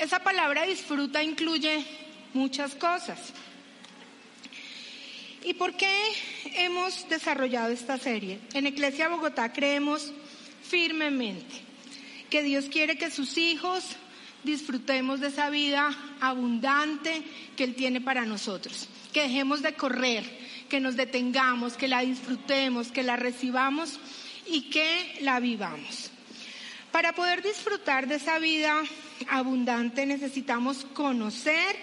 Esa palabra disfruta incluye muchas cosas. ¿Y por qué hemos desarrollado esta serie? En Iglesia Bogotá creemos firmemente que Dios quiere que sus hijos disfrutemos de esa vida abundante que Él tiene para nosotros. Que dejemos de correr, que nos detengamos, que la disfrutemos, que la recibamos y que la vivamos. Para poder disfrutar de esa vida abundante necesitamos conocer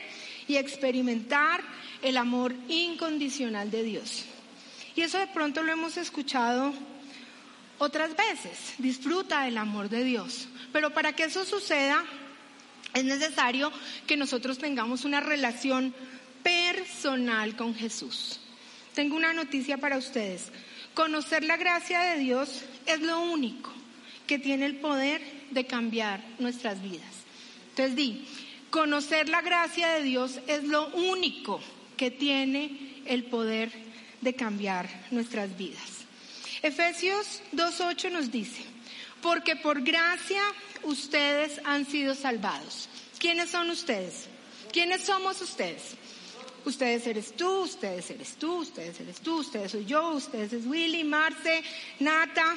y experimentar el amor incondicional de Dios. Y eso de pronto lo hemos escuchado otras veces. Disfruta del amor de Dios. Pero para que eso suceda es necesario que nosotros tengamos una relación personal con Jesús. Tengo una noticia para ustedes. Conocer la gracia de Dios es lo único que tiene el poder de cambiar nuestras vidas. Entonces di, conocer la gracia de Dios es lo único que tiene el poder de cambiar nuestras vidas. Efesios 2.8 nos dice, porque por gracia ustedes han sido salvados. ¿Quiénes son ustedes? ¿Quiénes somos ustedes? Ustedes eres tú, ustedes eres tú, ustedes eres tú, ustedes soy yo, ustedes es Willy, Marce, Nata,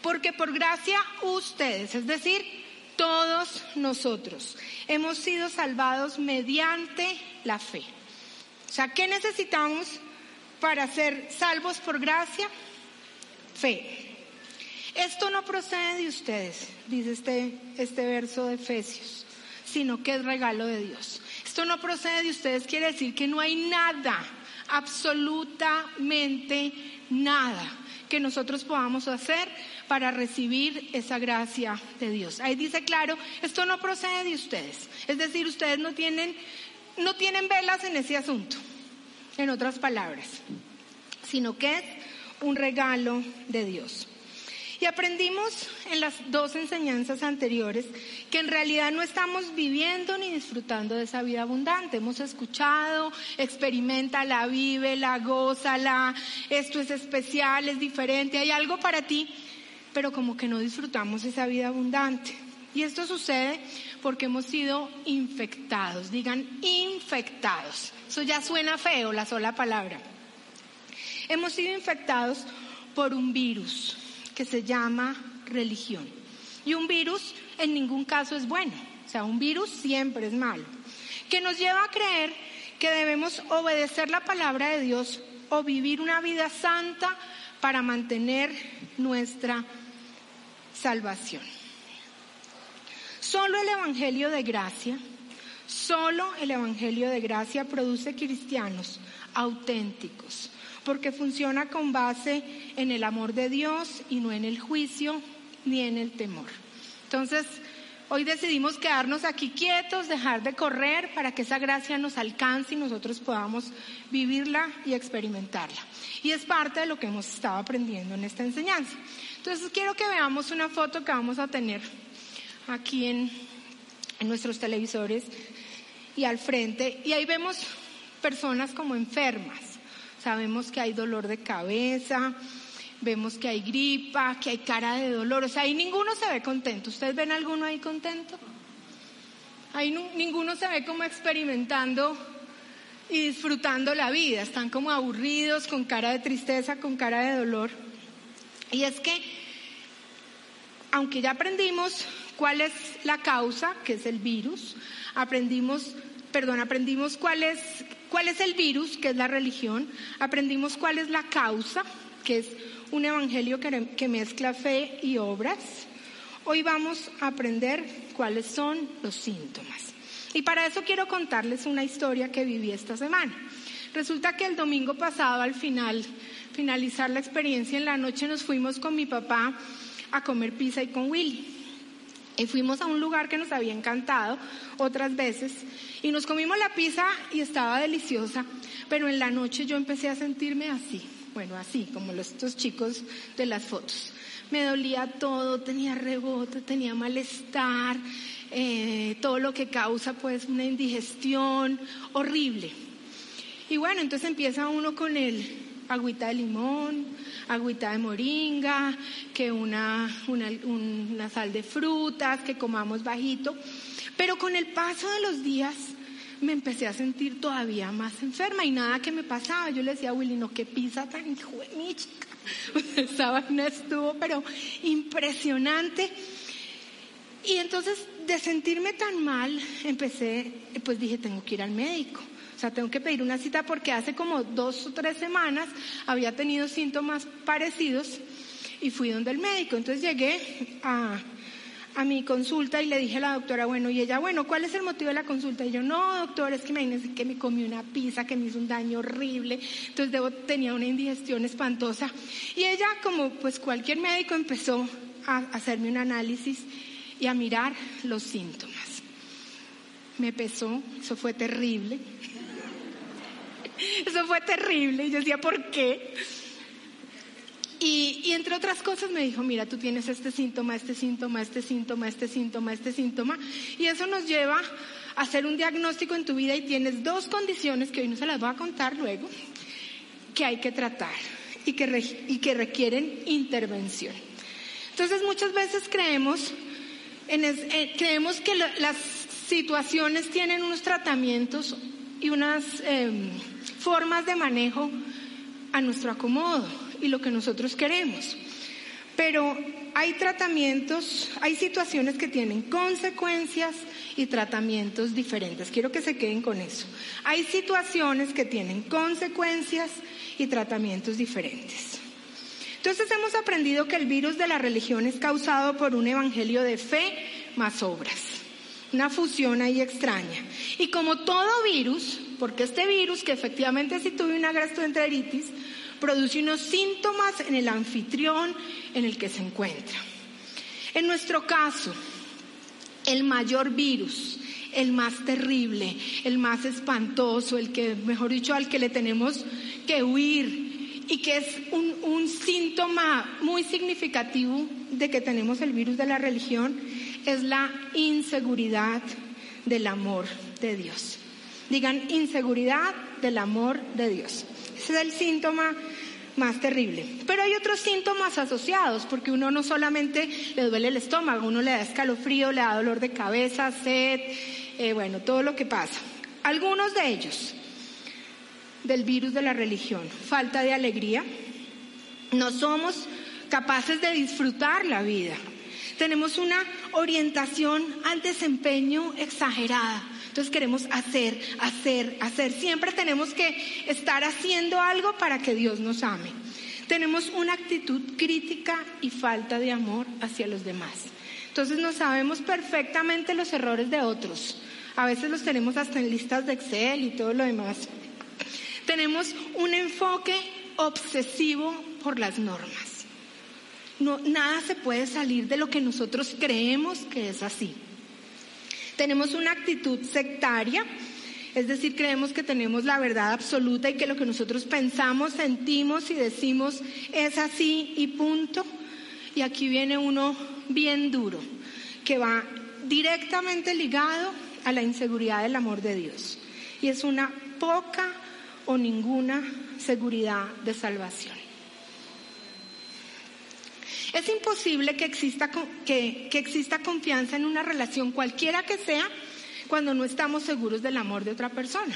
porque por gracia ustedes, es decir, todos nosotros, hemos sido salvados mediante la fe. O sea, ¿qué necesitamos para ser salvos por gracia? Fe. Esto no procede de ustedes, dice este, este verso de Efesios, sino que es regalo de Dios. Esto no procede de ustedes, quiere decir que no hay nada, absolutamente nada que nosotros podamos hacer para recibir esa gracia de Dios. Ahí dice claro, esto no procede de ustedes. Es decir, ustedes no tienen, no tienen velas en ese asunto, en otras palabras, sino que es un regalo de Dios. Y aprendimos en las dos enseñanzas anteriores que en realidad no estamos viviendo ni disfrutando de esa vida abundante. Hemos escuchado, experimenta, la vive, la goza, la, esto es especial, es diferente, hay algo para ti, pero como que no disfrutamos esa vida abundante. Y esto sucede porque hemos sido infectados, digan infectados. Eso ya suena feo, la sola palabra. Hemos sido infectados por un virus que se llama religión. Y un virus en ningún caso es bueno. O sea, un virus siempre es malo. Que nos lleva a creer que debemos obedecer la palabra de Dios o vivir una vida santa para mantener nuestra salvación. Solo el Evangelio de gracia, solo el Evangelio de gracia produce cristianos auténticos, porque funciona con base en el amor de Dios y no en el juicio ni en el temor. Entonces, hoy decidimos quedarnos aquí quietos, dejar de correr para que esa gracia nos alcance y nosotros podamos vivirla y experimentarla. Y es parte de lo que hemos estado aprendiendo en esta enseñanza. Entonces, quiero que veamos una foto que vamos a tener aquí en, en nuestros televisores y al frente. Y ahí vemos personas como enfermas. Sabemos que hay dolor de cabeza, vemos que hay gripa, que hay cara de dolor. O sea, ahí ninguno se ve contento. ¿Ustedes ven alguno ahí contento? Ahí ninguno se ve como experimentando y disfrutando la vida. Están como aburridos, con cara de tristeza, con cara de dolor. Y es que, aunque ya aprendimos cuál es la causa, que es el virus, aprendimos, perdón, aprendimos cuál es, cuál es el virus, que es la religión, aprendimos cuál es la causa, que es un evangelio que, mezcla fe y obras. Hoy vamos a aprender cuáles son los síntomas. Y para eso quiero contarles una historia que viví esta semana. Resulta que el domingo pasado, al final finalizar la experiencia en la noche nos fuimos con mi papá a comer pizza y con Willy. Y fuimos a un lugar que nos había encantado otras veces y nos comimos la pizza y estaba deliciosa, pero en la noche yo empecé a sentirme así, bueno, así como los, estos chicos de las fotos. Me dolía todo, tenía rebote, tenía malestar, eh, todo lo que causa pues una indigestión horrible. Y bueno, entonces empieza uno con el agüita de limón, agüita de moringa, que una, una, una sal de frutas, que comamos bajito. Pero con el paso de los días me empecé a sentir todavía más enferma y nada que me pasaba. Yo le decía a Willy, no, qué pizza tan hijo de mi chica. Esa vaina estuvo, pero impresionante. Y entonces, de sentirme tan mal, empecé, pues dije, tengo que ir al médico. O sea, tengo que pedir una cita porque hace como dos o tres semanas había tenido síntomas parecidos y fui donde el médico. Entonces llegué a, a mi consulta y le dije a la doctora, bueno, y ella, bueno, ¿cuál es el motivo de la consulta? Y yo, no, doctor, es que que me comí una pizza que me hizo un daño horrible, entonces debo, tenía una indigestión espantosa. Y ella, como pues cualquier médico, empezó a hacerme un análisis y a mirar los síntomas. Me pesó, eso fue terrible. Eso fue terrible. Y yo decía, ¿por qué? Y, y, entre otras cosas me dijo, mira, tú tienes este síntoma, este síntoma, este síntoma, este síntoma, este síntoma. Y eso nos lleva a hacer un diagnóstico en tu vida y tienes dos condiciones que hoy no se las voy a contar luego, que hay que tratar y que, requieren intervención. Entonces muchas veces creemos, en es, eh, creemos que las situaciones tienen unos tratamientos y unas eh, formas de manejo a nuestro acomodo y lo que nosotros queremos. Pero hay tratamientos, hay situaciones que tienen consecuencias y tratamientos diferentes. Quiero que se queden con eso. Hay situaciones que tienen consecuencias y tratamientos diferentes. Entonces hemos aprendido que el virus de la religión es causado por un evangelio de fe más obras. Una fusión ahí extraña. Y como todo virus, porque este virus, que efectivamente si tuve una gastroenteritis, produce unos síntomas en el anfitrión en el que se encuentra. En nuestro caso, el mayor virus, el más terrible, el más espantoso, el que, mejor dicho, al que le tenemos que huir y que es un, síntoma muy significativo de que tenemos el virus de la religión, es la inseguridad del amor de Dios. Digan inseguridad del amor de Dios. Ese es el síntoma más terrible. Pero hay otros síntomas asociados, porque uno no solamente le duele el estómago, uno le da escalofrío, le da dolor de cabeza, sed, eh, bueno, todo lo que pasa. Algunos de ellos del virus de la religión, falta de alegría, no somos capaces de disfrutar la vida, tenemos una orientación al desempeño exagerada. Entonces queremos hacer, hacer, hacer. Siempre tenemos que estar haciendo algo para que Dios nos ame. Tenemos una actitud crítica y falta de amor hacia los demás. Entonces no sabemos perfectamente los errores de otros. A veces los tenemos hasta en listas de Excel y todo lo demás. Tenemos un enfoque obsesivo por las normas. No, nada se puede salir de lo que nosotros creemos que es así. Tenemos una actitud sectaria, es decir, creemos que tenemos la verdad absoluta y que lo que nosotros pensamos, sentimos y decimos es así y punto. Y aquí viene uno bien duro, que va directamente ligado a la inseguridad del amor de Dios. Y es una poca o ninguna seguridad de salvación. Es imposible que exista, que, que exista confianza en una relación cualquiera que sea cuando no estamos seguros del amor de otra persona.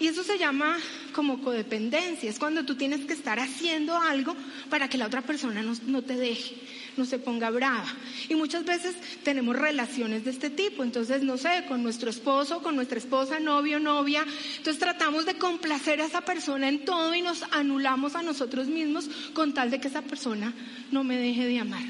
Y eso se llama como codependencia, es cuando tú tienes que estar haciendo algo para que la otra persona no, no, te deje, no se ponga brava. Y muchas veces tenemos relaciones de este tipo, entonces, no sé, con nuestro esposo, con nuestra esposa, novio, novia, entonces tratamos de complacer a esa persona en todo y nos anulamos a nosotros mismos con tal de que esa persona no me deje de amar.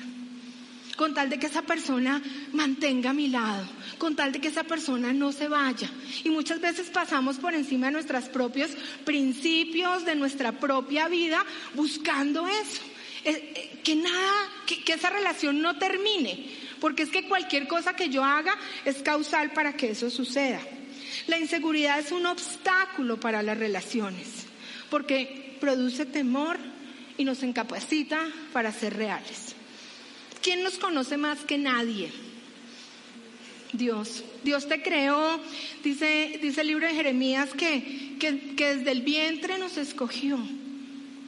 con tal de que esa persona mantenga mi lado, con tal de que esa persona no se vaya. Y muchas veces pasamos por encima de nuestros propios principios, de nuestra propia vida, buscando eso. Eh, que nada, que, esa relación no termine, porque es que cualquier cosa que yo haga es causal para que eso suceda. La inseguridad es un obstáculo para las relaciones, porque produce temor y nos incapacita para ser reales. ¿Quién nos conoce más que nadie? Dios. Dios te creó, dice, dice el libro de Jeremías, que, que desde el vientre nos escogió,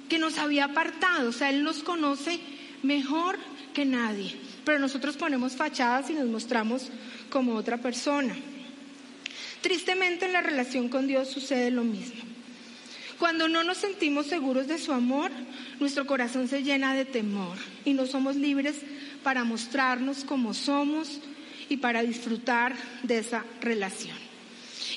que nos había apartado, o sea, Él nos conoce mejor que nadie, pero nosotros ponemos fachadas y nos mostramos como otra persona. Tristemente en la relación con Dios sucede lo mismo. Cuando no nos sentimos seguros de su amor, nuestro corazón se llena de temor y no somos libres para mostrarnos como somos y para disfrutar de esa relación.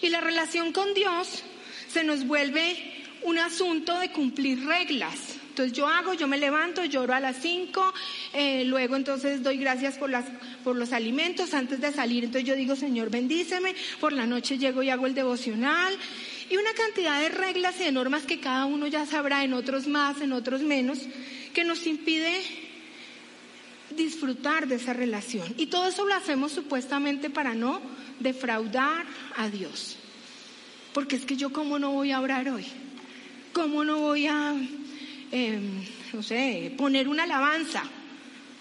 Y la relación con Dios se nos vuelve un asunto de cumplir reglas. Entonces yo hago, yo me levanto, lloro a las cinco, eh, luego entonces doy gracias por, las, por los alimentos antes de salir, entonces yo digo Señor bendíceme, por la noche llego y hago el devocional y una cantidad de reglas y de normas que cada uno ya sabrá, en otros más, en otros menos, que nos impide disfrutar de esa relación. Y todo eso lo hacemos supuestamente para no defraudar a Dios. Porque es que yo cómo no voy a orar hoy, cómo no voy a, em, no sé, poner una alabanza.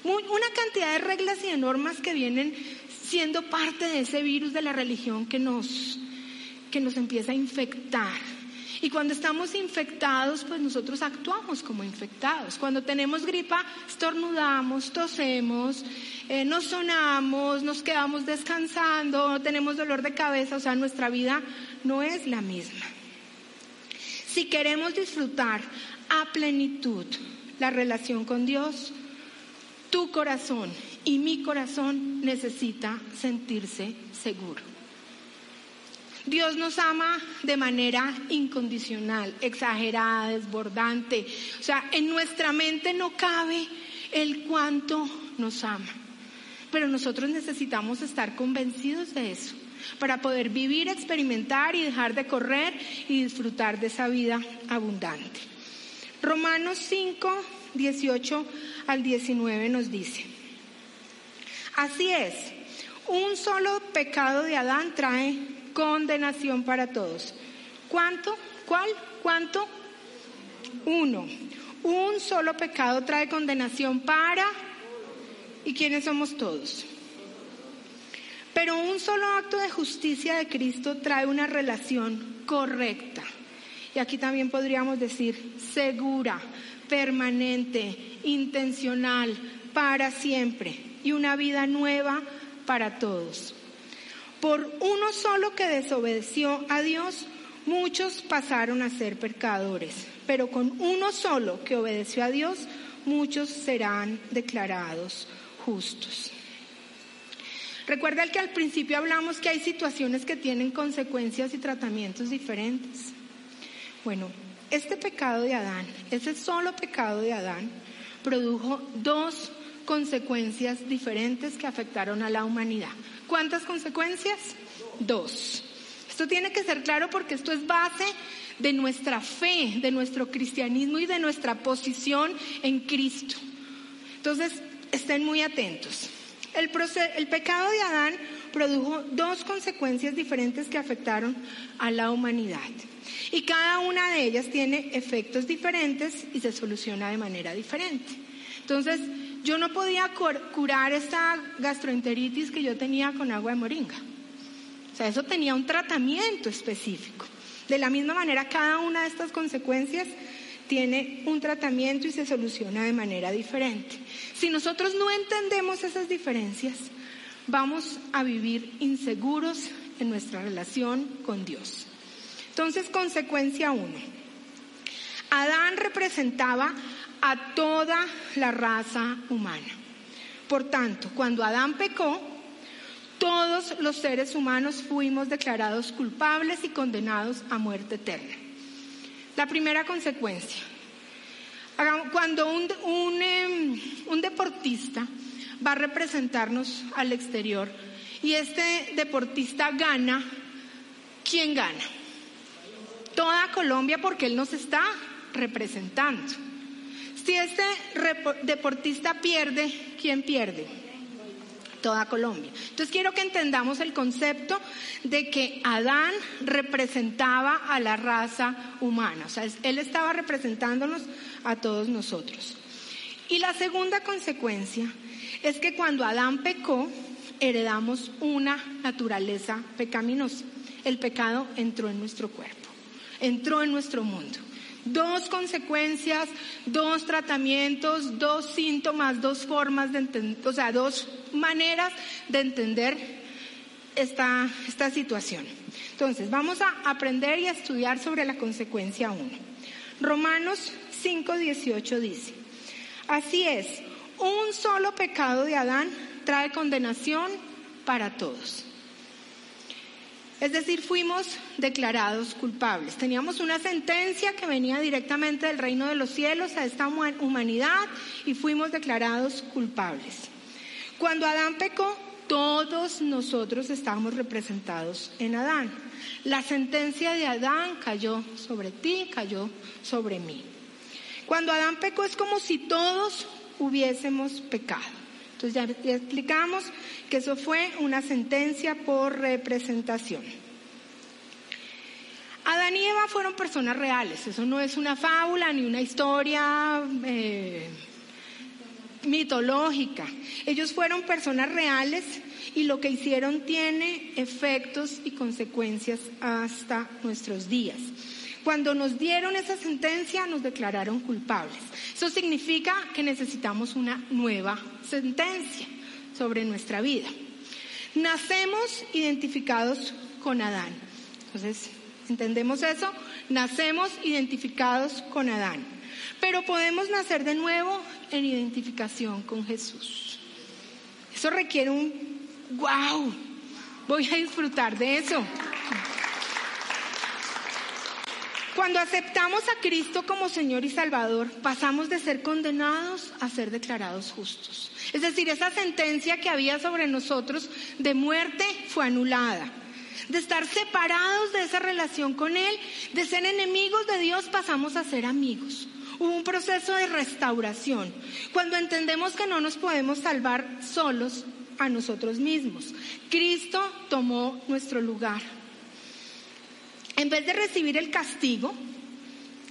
Una cantidad de reglas y de normas que vienen siendo parte de ese virus de la religión que nos, que nos empieza a infectar y cuando estamos infectados, pues nosotros actuamos como infectados. Cuando tenemos gripa, estornudamos, tosemos, eh, nos sonamos, nos quedamos descansando, tenemos dolor de cabeza, o sea, nuestra vida no es la misma. Si queremos disfrutar a plenitud la relación con Dios, tu corazón y mi corazón necesita sentirse seguro. Dios nos ama de manera incondicional, exagerada, desbordante. O sea, en nuestra mente no cabe el cuánto nos ama. Pero nosotros necesitamos estar convencidos de eso para poder vivir, experimentar y dejar de correr y disfrutar de esa vida abundante. Romanos 5, 18 al 19 nos dice, así es, un solo pecado de Adán trae condenación para todos. ¿Cuánto? ¿Cuál? ¿Cuánto? Uno. Un solo pecado trae condenación para... ¿Y quiénes somos todos? Pero un solo acto de justicia de Cristo trae una relación correcta. Y aquí también podríamos decir segura, permanente, intencional, para siempre y una vida nueva para todos. Por uno solo que desobedeció a Dios, muchos pasaron a ser pecadores, pero con uno solo que obedeció a Dios, muchos serán declarados justos. Recuerda que al principio hablamos que hay situaciones que tienen consecuencias y tratamientos diferentes. Bueno, este pecado de Adán, ese solo pecado de Adán, produjo dos consecuencias diferentes que afectaron a la humanidad. ¿Cuántas consecuencias? Dos. Esto tiene que ser claro porque esto es base de nuestra fe, de nuestro cristianismo y de nuestra posición en Cristo. Entonces, estén muy atentos. El, pecado de Adán produjo dos consecuencias diferentes que afectaron a la humanidad. Y cada una de ellas tiene efectos diferentes y se soluciona de manera diferente. Entonces, yo no podía curar esta gastroenteritis que yo tenía con agua de moringa. O sea, eso tenía un tratamiento específico. De la misma manera, cada una de estas consecuencias tiene un tratamiento y se soluciona de manera diferente. Si nosotros no entendemos esas diferencias, vamos a vivir inseguros en nuestra relación con Dios. Entonces, consecuencia uno. Adán representaba a toda la raza humana. Por tanto, cuando Adán pecó, todos los seres humanos fuimos declarados culpables y condenados a muerte eterna. La primera consecuencia, cuando un, un, em, un deportista va a representarnos al exterior. Y este deportista gana, ¿quién gana? Toda Colombia porque él nos está representando. Si este deportista pierde, ¿quién pierde? Toda Colombia. Entonces quiero que entendamos el concepto de que Adán representaba a la raza humana. O sea, él estaba representándonos a todos nosotros. Y la segunda consecuencia es que cuando Adán pecó, heredamos una naturaleza pecaminosa. El pecado entró en nuestro cuerpo, entró en nuestro mundo. Dos consecuencias, dos tratamientos, dos síntomas, dos formas de entender, o sea, dos maneras de entender esta, esta situación. Entonces, vamos a aprender y a estudiar sobre la consecuencia 1. Romanos 5:18 dice, así es, un solo pecado de Adán trae condenación para todos. Es decir, fuimos declarados culpables. Teníamos una sentencia que venía directamente del reino de los cielos a esta humanidad y fuimos declarados culpables. Cuando Adán pecó, todos nosotros estábamos representados en Adán. La sentencia de Adán cayó sobre ti, cayó sobre mí. Cuando Adán pecó es como si todos hubiésemos pecado. Entonces ya, explicamos que eso fue una sentencia por representación. Adán y Eva fueron personas reales, eso no es una fábula ni una historia eh, mitológica. Ellos fueron personas reales y lo que hicieron tiene efectos y consecuencias hasta nuestros días. Cuando nos dieron esa sentencia nos declararon culpables. Eso significa que necesitamos una nueva sentencia sobre nuestra vida. Nacemos identificados con Adán. Entonces, ¿entendemos eso? Nacemos identificados con Adán. Pero podemos nacer de nuevo en identificación con Jesús. Eso requiere un wow. Voy a disfrutar de eso. Cuando aceptamos a Cristo como Señor y Salvador, pasamos de ser condenados a ser declarados justos. Es decir, esa sentencia que había sobre nosotros de muerte fue anulada. De estar separados de esa relación con Él, de ser enemigos de Dios, pasamos a ser amigos. Hubo un proceso de restauración. Cuando entendemos que no nos podemos salvar solos a nosotros mismos, Cristo tomó nuestro lugar. En vez de recibir el castigo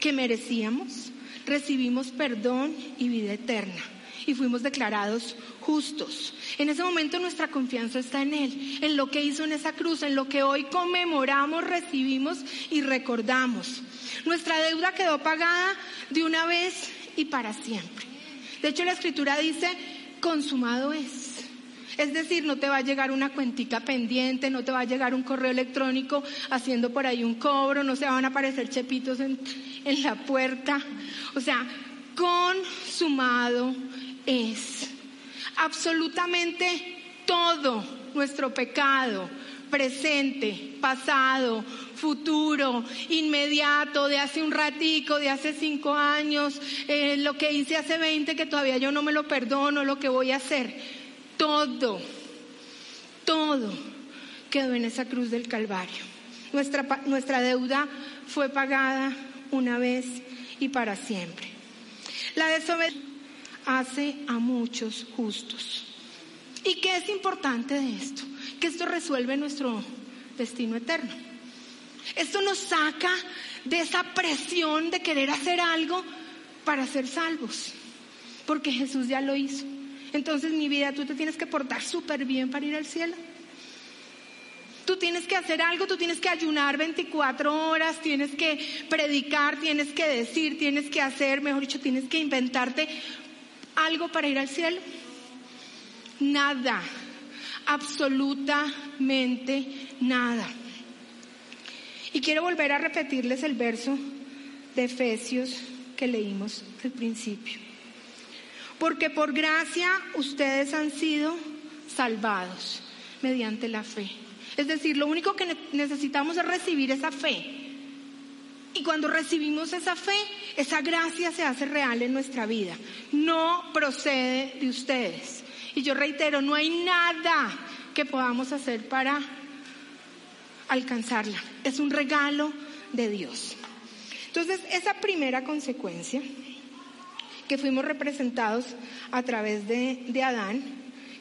que merecíamos, recibimos perdón y vida eterna y fuimos declarados justos. En ese momento nuestra confianza está en Él, en lo que hizo en esa cruz, en lo que hoy conmemoramos, recibimos y recordamos. Nuestra deuda quedó pagada de una vez y para siempre. De hecho, la escritura dice, consumado es. Es decir, no te va a llegar una cuentica pendiente, no te va a llegar un correo electrónico haciendo por ahí un cobro, no se van a aparecer chepitos en, la puerta. O sea, consumado es absolutamente todo nuestro pecado, presente, pasado, futuro, inmediato, de hace un ratico, de hace cinco años, eh, lo que hice hace veinte que todavía yo no me lo perdono, lo que voy a hacer todo, todo quedó en esa cruz del Calvario. Nuestra, nuestra deuda fue pagada una vez y para siempre. La desobediencia hace a muchos justos. ¿Y qué es importante de esto? Que esto resuelve nuestro destino eterno. Esto nos saca de esa presión de querer hacer algo para ser salvos, porque Jesús ya lo hizo. Entonces, mi vida, tú te tienes que portar súper bien para ir al cielo. Tú tienes que hacer algo, tú tienes que ayunar 24 horas, tienes que predicar, tienes que decir, tienes que hacer, mejor dicho, tienes que inventarte algo para ir al cielo. Nada, absolutamente nada. Y quiero volver a repetirles el verso de Efesios que leímos al principio porque por gracia ustedes han sido salvados mediante la fe. Es decir, lo único que necesitamos es recibir esa fe. Y cuando recibimos esa fe, esa gracia se hace real en nuestra vida. No procede de ustedes. Y yo reitero, no hay nada que podamos hacer para alcanzarla. Es un regalo de Dios. Entonces, esa primera consecuencia, que fuimos representados a través de, de Adán,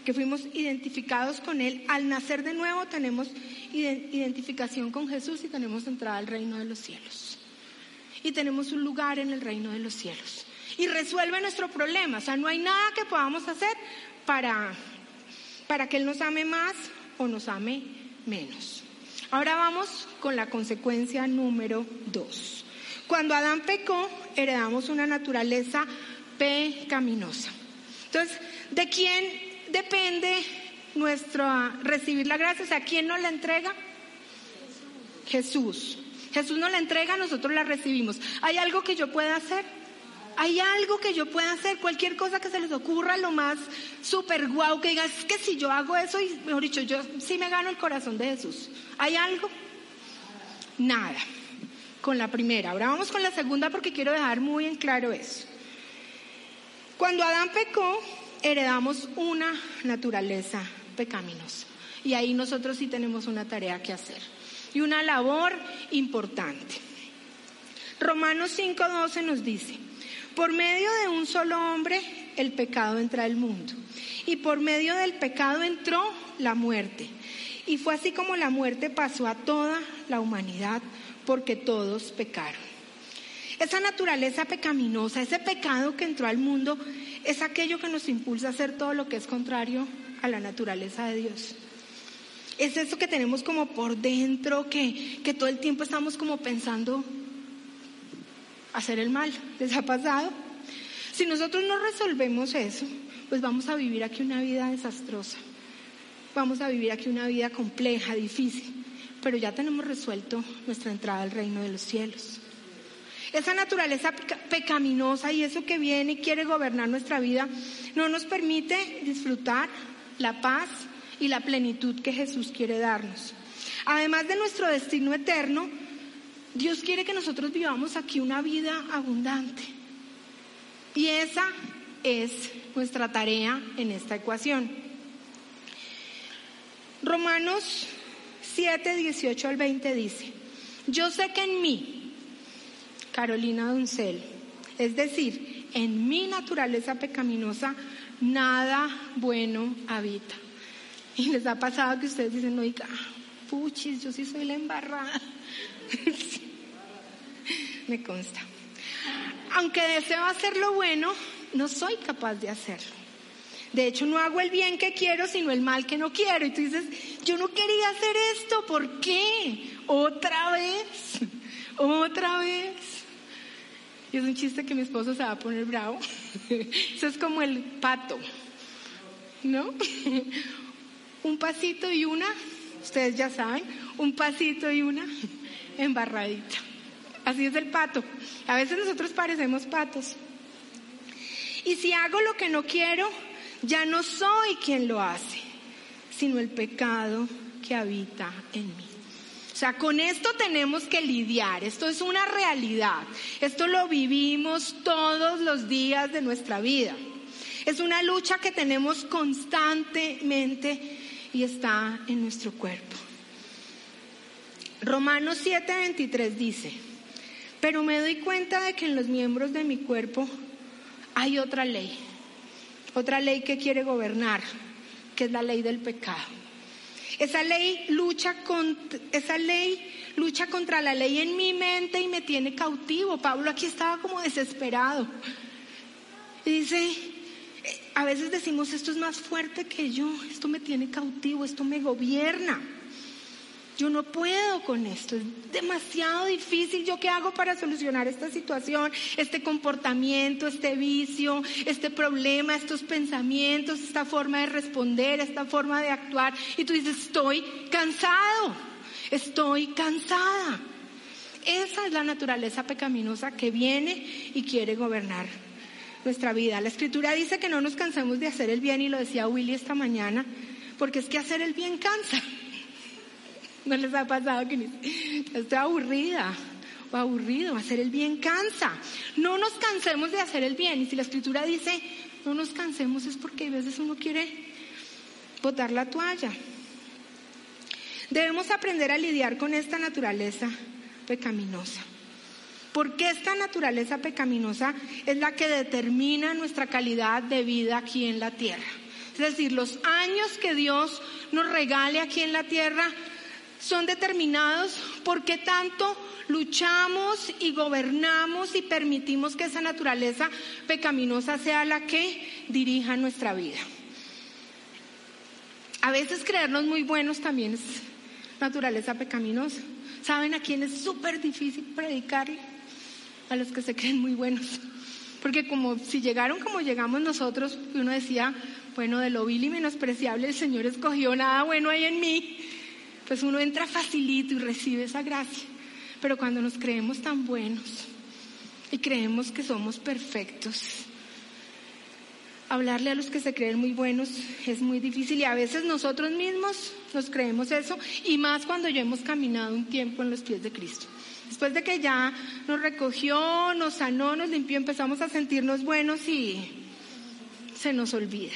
que fuimos identificados con Él, al nacer de nuevo tenemos identificación con Jesús y tenemos entrada al reino de los cielos. Y tenemos un lugar en el reino de los cielos. Y resuelve nuestro problema. O sea, no hay nada que podamos hacer para, para que Él nos ame más o nos ame menos. Ahora vamos con la consecuencia número dos. Cuando Adán pecó, heredamos una naturaleza pecaminosa. Entonces, ¿de quién depende nuestro recibir la gracia? O sea, ¿quién nos la entrega? Jesús. Jesús nos la entrega, nosotros la recibimos. ¿Hay algo que yo pueda hacer? ¿Hay algo que yo pueda hacer? Cualquier cosa que se les ocurra, lo más súper guau, que digas, es que si yo hago eso, y mejor dicho, yo sí me gano el corazón de Jesús. ¿Hay algo? Nada. Con la primera. Ahora vamos con la segunda porque quiero dejar muy en claro eso. Cuando Adán pecó, heredamos una naturaleza pecaminosa. Y ahí nosotros sí tenemos una tarea que hacer. Y una labor importante. Romanos 5:12 nos dice, por medio de un solo hombre el pecado entra al mundo. Y por medio del pecado entró la muerte. Y fue así como la muerte pasó a toda la humanidad porque todos pecaron. Esa naturaleza pecaminosa, ese pecado que entró al mundo, es aquello que nos impulsa a hacer todo lo que es contrario a la naturaleza de Dios. Es eso que tenemos como por dentro, que, que todo el tiempo estamos como pensando hacer el mal. ¿Les ha pasado? Si nosotros no resolvemos eso, pues vamos a vivir aquí una vida desastrosa. Vamos a vivir aquí una vida compleja, difícil, pero ya tenemos resuelto nuestra entrada al reino de los cielos. Esa naturaleza pecaminosa y eso que viene y quiere gobernar nuestra vida no nos permite disfrutar la paz y la plenitud que Jesús quiere darnos. Además de nuestro destino eterno, Dios quiere que nosotros vivamos aquí una vida abundante. Y esa es nuestra tarea en esta ecuación. Romanos 7, 18 al 20 dice, yo sé que en mí, Carolina Doncel, es decir, en mi naturaleza pecaminosa, nada bueno habita. Y les ha pasado que ustedes dicen, oiga, puchis, yo sí soy la embarrada. me consta. Aunque deseo hacer lo bueno, no soy capaz de hacerlo. De hecho, no hago el bien que quiero, sino el mal que no quiero. Y tú dices, yo no quería hacer esto, ¿por qué? Otra vez, otra vez. Es un chiste que mi esposo se va a poner bravo. Eso es como el pato, ¿no? Un pasito y una, ustedes ya saben, un pasito y una embarradita. Así es el pato. A veces nosotros parecemos patos. Y si hago lo que no quiero, ya no soy quien lo hace, sino el pecado que habita en mí. O sea, con esto tenemos que lidiar, esto es una realidad, esto lo vivimos todos los días de nuestra vida. Es una lucha que tenemos constantemente y está en nuestro cuerpo. Romanos 7:23 dice, pero me doy cuenta de que en los miembros de mi cuerpo hay otra ley, otra ley que quiere gobernar, que es la ley del pecado. Esa ley lucha contra, esa ley lucha contra la ley en mi mente y me tiene cautivo. Pablo aquí estaba como desesperado. Dice, a veces decimos, esto es más fuerte que yo, esto me tiene cautivo, esto me gobierna. Yo no puedo con esto, es demasiado difícil. ¿Yo qué hago para solucionar esta situación, este comportamiento, este vicio, este problema, estos pensamientos, esta forma de responder, esta forma de actuar? Y tú dices, estoy cansado, estoy cansada. Esa es la naturaleza pecaminosa que viene y quiere gobernar nuestra vida. La escritura dice que no nos cansemos de hacer el bien y lo decía Willy esta mañana, porque es que hacer el bien cansa. ¿No les ha pasado que estoy aburrida? o aburrido. Hacer el bien cansa. No nos cansemos de hacer el bien. Y si la escritura dice, no nos cansemos es porque a veces uno quiere botar la toalla. Debemos aprender a lidiar con esta naturaleza pecaminosa. Porque esta naturaleza pecaminosa es la que determina nuestra calidad de vida aquí en la tierra. Es decir, los años que Dios nos regale aquí en la tierra son determinados porque tanto luchamos y gobernamos y permitimos que esa naturaleza pecaminosa sea la que dirija nuestra vida. A veces creernos muy buenos también es naturaleza pecaminosa. ¿Saben a quién es súper difícil predicarle? A los que se creen muy buenos. Porque como si llegaron como llegamos nosotros, uno decía, bueno, de lo vil y menospreciable el Señor escogió nada bueno hay en mí, pues uno entra facilito y recibe esa gracia. Pero cuando nos creemos tan buenos y creemos que somos perfectos, hablarle a los que se creen muy buenos es muy difícil y a veces nosotros mismos nos creemos eso y más cuando ya hemos caminado un tiempo en los pies de Cristo. Después de que ya nos recogió, nos sanó, nos limpió, empezamos a sentirnos buenos y se nos olvida.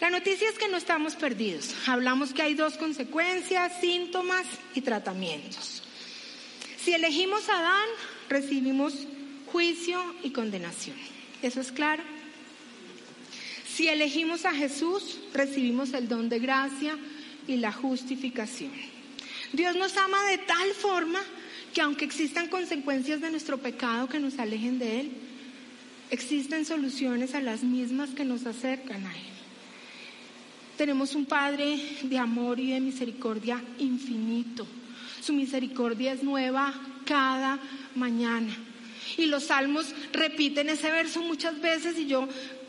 La noticia es que no estamos perdidos. Hablamos que hay dos consecuencias, síntomas y tratamientos. Si elegimos a Adán, recibimos juicio y condenación. ¿Eso es claro? Si elegimos a Jesús, recibimos el don de gracia y la justificación. Dios nos ama de tal forma que aunque existan consecuencias de nuestro pecado que nos alejen de Él, existen soluciones a las mismas que nos acercan a Él. Tenemos un Padre de amor y de misericordia infinito. Su misericordia es nueva cada mañana. Y los salmos repiten ese verso muchas veces y yo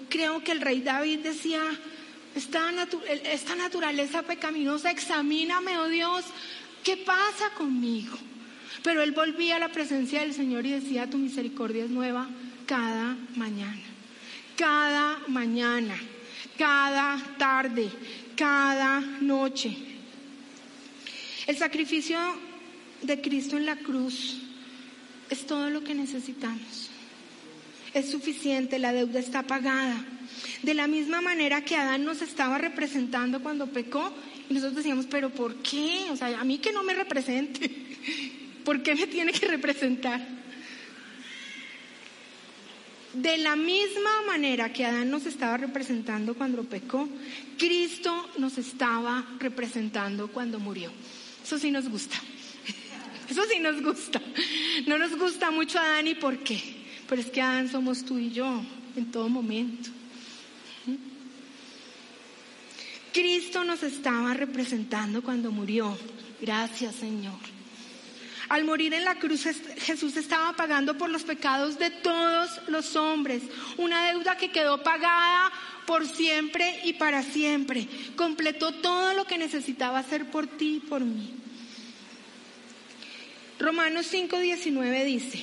creo que el rey David decía, esta, naturaleza pecaminosa, examíname, oh Dios, ¿qué pasa conmigo? Pero él volvía a la presencia del Señor y decía, tu misericordia es nueva cada mañana, cada mañana cada tarde, cada noche. El sacrificio de Cristo en la cruz es todo lo que necesitamos. Es suficiente, la deuda está pagada. De la misma manera que Adán nos estaba representando cuando pecó, y nosotros decíamos, pero ¿por qué? O sea, a mí que no me represente. ¿Por qué me tiene que representar? De la misma manera que Adán nos estaba representando cuando pecó, Cristo nos estaba representando cuando murió. Eso sí nos gusta. Eso sí nos gusta. No nos gusta mucho Adán y por qué. Pero es que Adán somos tú y yo en todo momento. Cristo nos estaba representando cuando murió. Gracias Señor. Al morir en la cruz Jesús estaba pagando por los pecados de todos los hombres, una deuda que quedó pagada por siempre y para siempre. Completó todo lo que necesitaba hacer por ti y por mí. Romanos 5:19 dice,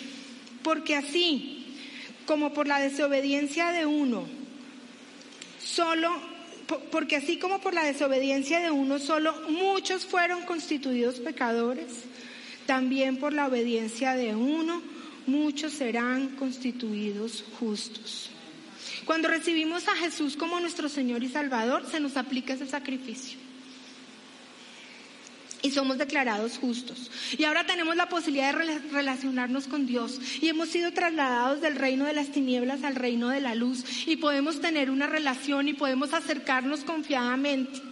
porque así como por la desobediencia de uno, solo porque así como por la desobediencia de uno solo, muchos fueron constituidos pecadores también por la obediencia de uno, muchos serán constituidos justos. Cuando recibimos a Jesús como nuestro Señor y Salvador, se nos aplica ese sacrificio. Y somos declarados justos. Y ahora tenemos la posibilidad de relacionarnos con Dios. Y hemos sido trasladados del reino de las tinieblas al reino de la luz. Y podemos tener una relación y podemos acercarnos confiadamente.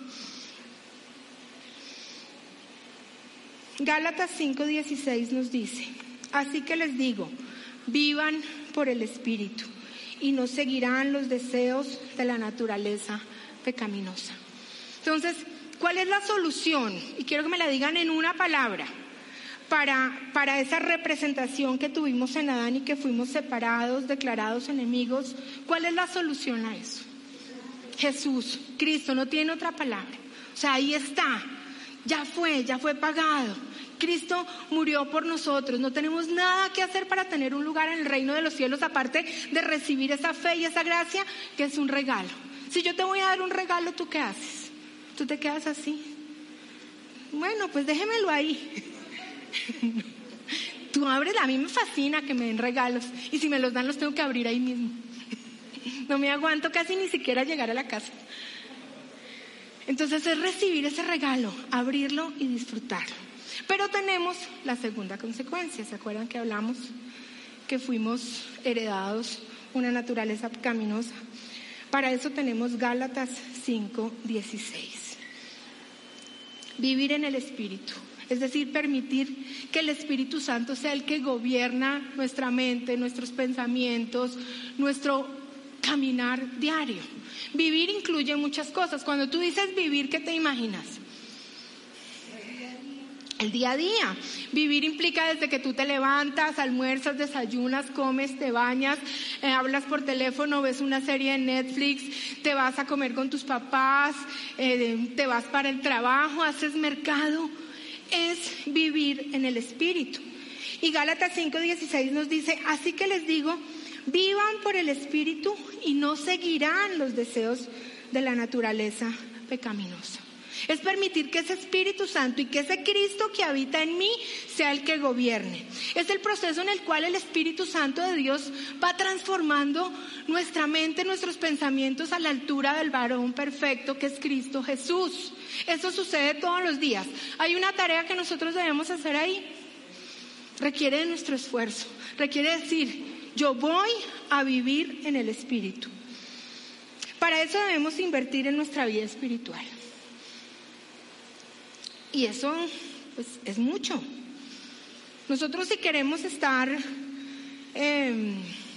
Gálatas 5:16 nos dice, así que les digo, vivan por el Espíritu y no seguirán los deseos de la naturaleza pecaminosa. Entonces, ¿cuál es la solución? Y quiero que me la digan en una palabra. Para, para esa representación que tuvimos en Adán y que fuimos separados, declarados enemigos, ¿cuál es la solución a eso? Jesús, Cristo, no tiene otra palabra. O sea, ahí está, ya fue, ya fue pagado. Cristo murió por nosotros. No tenemos nada que hacer para tener un lugar en el reino de los cielos aparte de recibir esa fe y esa gracia que es un regalo. Si yo te voy a dar un regalo, ¿tú qué haces? ¿Tú te quedas así? Bueno, pues déjemelo ahí. Tú abres, a mí me fascina que me den regalos y si me los dan los tengo que abrir ahí mismo. No me aguanto casi ni siquiera llegar a la casa. Entonces es recibir ese regalo, abrirlo y disfrutarlo. Pero tenemos la segunda consecuencia. ¿Se acuerdan que hablamos que fuimos heredados una naturaleza pecaminosa? Para eso tenemos Gálatas 5:16. Vivir en el Espíritu. Es decir, permitir que el Espíritu Santo sea el que gobierna nuestra mente, nuestros pensamientos, nuestro caminar diario. Vivir incluye muchas cosas. Cuando tú dices vivir, ¿qué te imaginas? El día a día. Vivir implica desde que tú te levantas, almuerzas, desayunas, comes, te bañas, eh, hablas por teléfono, ves una serie de Netflix, te vas a comer con tus papás, eh, te vas para el trabajo, haces mercado. Es vivir en el Espíritu. Y Gálatas 5:16 nos dice, así que les digo, vivan por el Espíritu y no seguirán los deseos de la naturaleza pecaminosa. Es permitir que ese Espíritu Santo y que ese Cristo que habita en mí sea el que gobierne. Es el proceso en el cual el Espíritu Santo de Dios va transformando nuestra mente, nuestros pensamientos a la altura del varón perfecto que es Cristo Jesús. Eso sucede todos los días. Hay una tarea que nosotros debemos hacer ahí. Requiere de nuestro esfuerzo. Requiere decir, yo voy a vivir en el Espíritu. Para eso debemos invertir en nuestra vida espiritual. Y eso pues, es mucho. Nosotros si queremos estar em,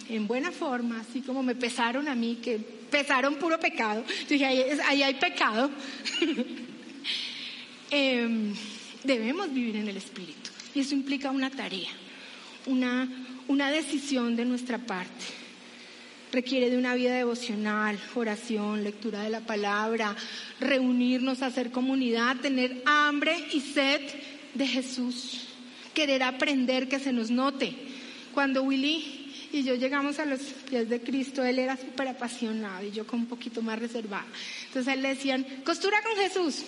en buena forma, así como me pesaron a mí, que pesaron puro pecado, yo dije, ahí, hay pecado, em, debemos vivir en el Espíritu. Y eso implica una tarea, una, una decisión de nuestra parte requiere de una vida devocional, oración, lectura de la palabra, reunirnos, hacer comunidad, tener hambre y sed de Jesús, querer aprender que se nos note. Cuando Willy y yo llegamos a los pies de Cristo, él era súper apasionado y yo con un poquito más reservada. Entonces él le decían, costura con Jesús,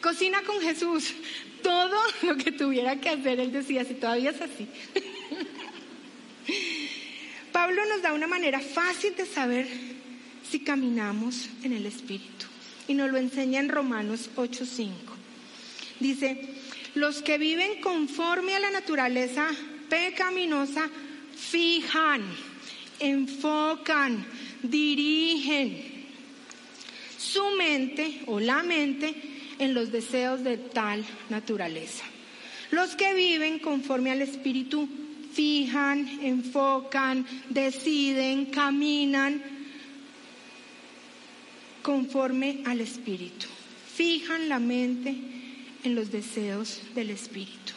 cocina con Jesús, todo lo que tuviera que hacer, él decía, si todavía es así. Pablo nos da una manera fácil de saber si caminamos en el Espíritu y nos lo enseña en Romanos 8:5. Dice, los que viven conforme a la naturaleza pecaminosa fijan, enfocan, dirigen su mente o la mente en los deseos de tal naturaleza. Los que viven conforme al Espíritu fijan, enfocan, deciden, caminan conforme al Espíritu. Fijan la mente en los deseos del Espíritu.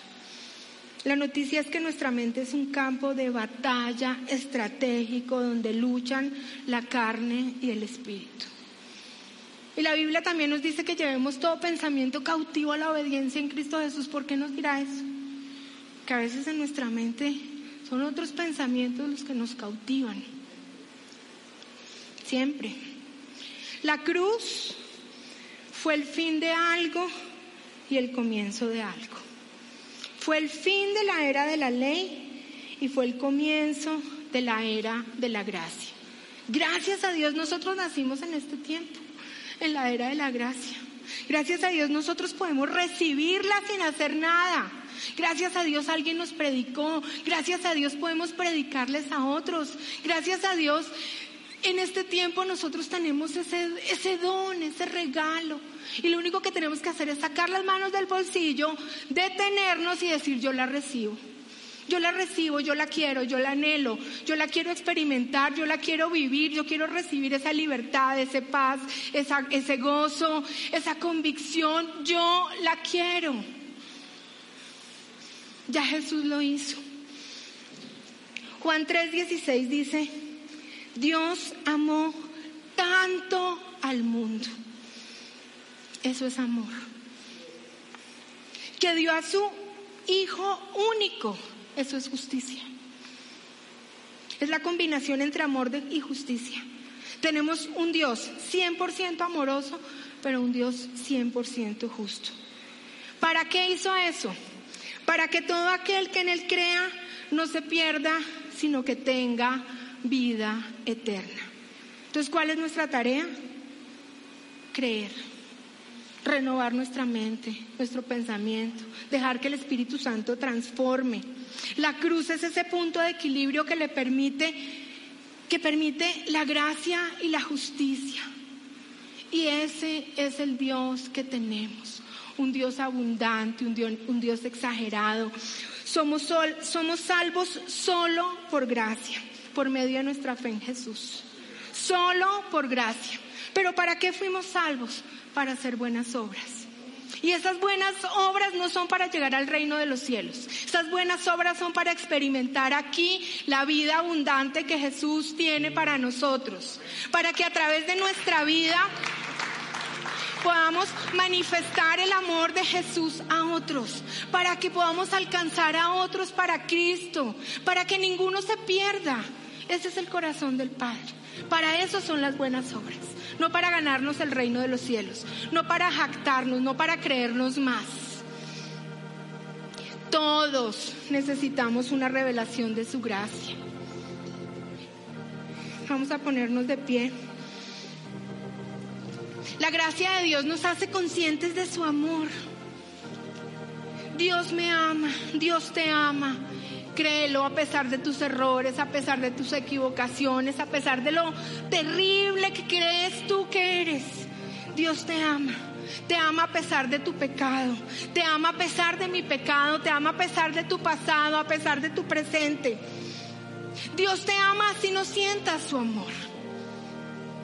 La noticia es que nuestra mente es un campo de batalla estratégico donde luchan la carne y el espíritu. Y la Biblia también nos dice que llevemos todo pensamiento cautivo a la obediencia en Cristo Jesús. ¿Por qué nos dirá eso? Que a veces en nuestra mente son otros pensamientos los que nos cautivan. Siempre. La cruz fue el fin de algo y el comienzo de algo. Fue el fin de la era de la ley y fue el comienzo de la era de la gracia. Gracias a Dios nosotros nacimos en este tiempo, en la era de la gracia. Gracias a Dios nosotros podemos recibirla sin hacer nada. Gracias a Dios alguien nos predicó. Gracias a Dios podemos predicarles a otros. Gracias a Dios en este tiempo nosotros tenemos ese, don, ese regalo. Y lo único que tenemos que hacer es sacar las manos del bolsillo, detenernos y decir yo la recibo. Yo la recibo, yo la quiero, yo la anhelo, yo la quiero experimentar, yo la quiero vivir, yo quiero recibir esa libertad, ese paz, esa, ese gozo, esa convicción, yo la quiero. Ya Jesús lo hizo. Juan 3:16 dice, Dios amó tanto al mundo. Eso es amor. Que dio a su Hijo único. Eso es justicia. Es la combinación entre amor y justicia. Tenemos un Dios 100% amoroso, pero un Dios 100% justo. ¿Para qué hizo eso? Para que todo aquel que en él crea no se pierda, sino que tenga vida eterna. Entonces, ¿cuál es nuestra tarea? Creer, renovar nuestra mente, nuestro pensamiento, dejar que el Espíritu Santo transforme. La cruz es ese punto de equilibrio que le permite, que permite la gracia y la justicia. Y ese es el Dios que tenemos, un Dios abundante, un Dios, exagerado. Somos, somos salvos solo por gracia, por medio de nuestra fe en Jesús. Solo por gracia. Pero ¿para qué fuimos salvos? Para hacer buenas obras. Y esas buenas obras no son para llegar al reino de los cielos. Esas buenas obras son para experimentar aquí la vida abundante que Jesús tiene para nosotros. Para que a través de nuestra vida podamos manifestar el amor de Jesús a otros, para que podamos alcanzar a otros para Cristo, para que ninguno se pierda. Ese es el corazón del Padre. Para eso son las buenas obras, no para ganarnos el reino de los cielos, no para jactarnos, no para creernos más. Todos necesitamos una revelación de su gracia. Vamos a ponernos de pie. La gracia de Dios nos hace conscientes de su amor. Dios me ama, Dios te ama. Créelo a pesar de tus errores, a pesar de tus equivocaciones, a pesar de lo terrible que crees tú que eres. Dios te ama. Te ama a pesar de tu pecado. Te ama a pesar de mi pecado. Te ama a pesar de tu pasado, a pesar de tu presente. Dios te ama si no sientas su amor.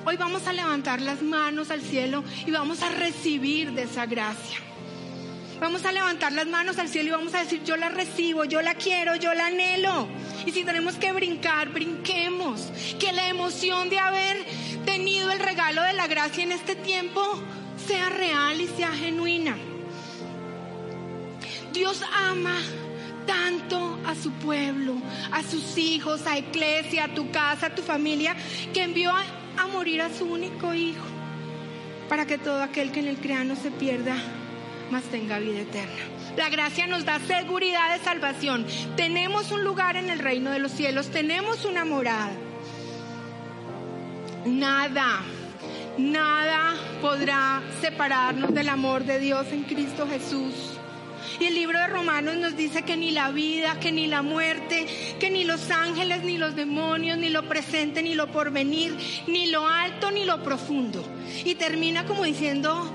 Hoy vamos a levantar las manos al cielo y vamos a recibir de esa gracia. Vamos a levantar las manos al cielo y vamos a decir, yo la recibo, yo la quiero, yo la anhelo. Y si tenemos que brincar, brinquemos. Que la emoción de haber tenido el regalo de la gracia en este tiempo sea real y sea genuina. Dios ama tanto a su pueblo, a sus hijos, a Iglesia, a tu casa, a tu familia, que envió a a morir a su único hijo, para que todo aquel que en él crea no se pierda, mas tenga vida eterna. La gracia nos da seguridad de salvación. Tenemos un lugar en el reino de los cielos, tenemos una morada. Nada, nada podrá separarnos del amor de Dios en Cristo Jesús. Y el libro de Romanos nos dice que ni la vida, que ni la muerte, que ni los ángeles, ni los demonios, ni lo presente, ni lo porvenir, ni lo alto, ni lo profundo. Y termina como diciendo,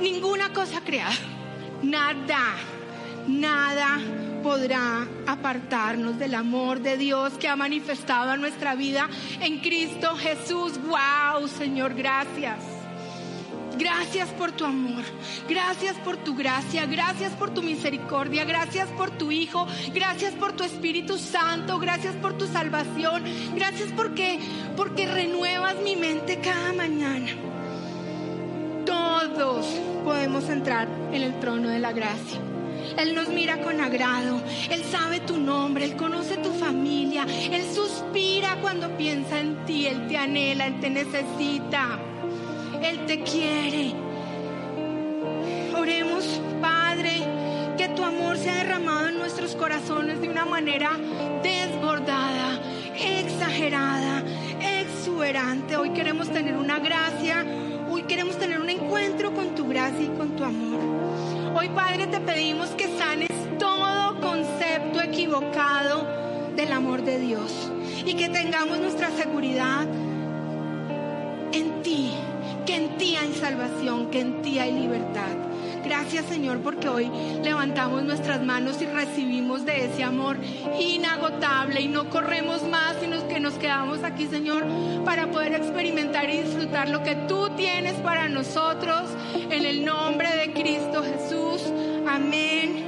ninguna cosa creada, nada, nada podrá apartarnos del amor de Dios que ha manifestado a nuestra vida en Cristo Jesús. ¡Wow, Señor! Gracias. Gracias por tu amor, gracias por tu gracia, gracias por tu misericordia, gracias por tu Hijo, gracias por tu Espíritu Santo, gracias por tu salvación, gracias porque, porque renuevas mi mente cada mañana. Todos podemos entrar en el trono de la gracia. Él nos mira con agrado, Él sabe tu nombre, Él conoce tu familia, Él suspira cuando piensa en ti, Él te anhela, Él te necesita. Él te quiere. Oremos, Padre, que tu amor sea derramado en nuestros corazones de una manera desbordada, exagerada, exuberante. Hoy queremos tener una gracia, hoy queremos tener un encuentro con tu gracia y con tu amor. Hoy, Padre, te pedimos que sanes todo concepto equivocado del amor de Dios y que tengamos nuestra seguridad hay salvación, que en ti hay libertad. Gracias Señor porque hoy levantamos nuestras manos y recibimos de ese amor inagotable y no corremos más, sino que nos quedamos aquí Señor para poder experimentar y disfrutar lo que tú tienes para nosotros en el nombre de Cristo Jesús. Amén.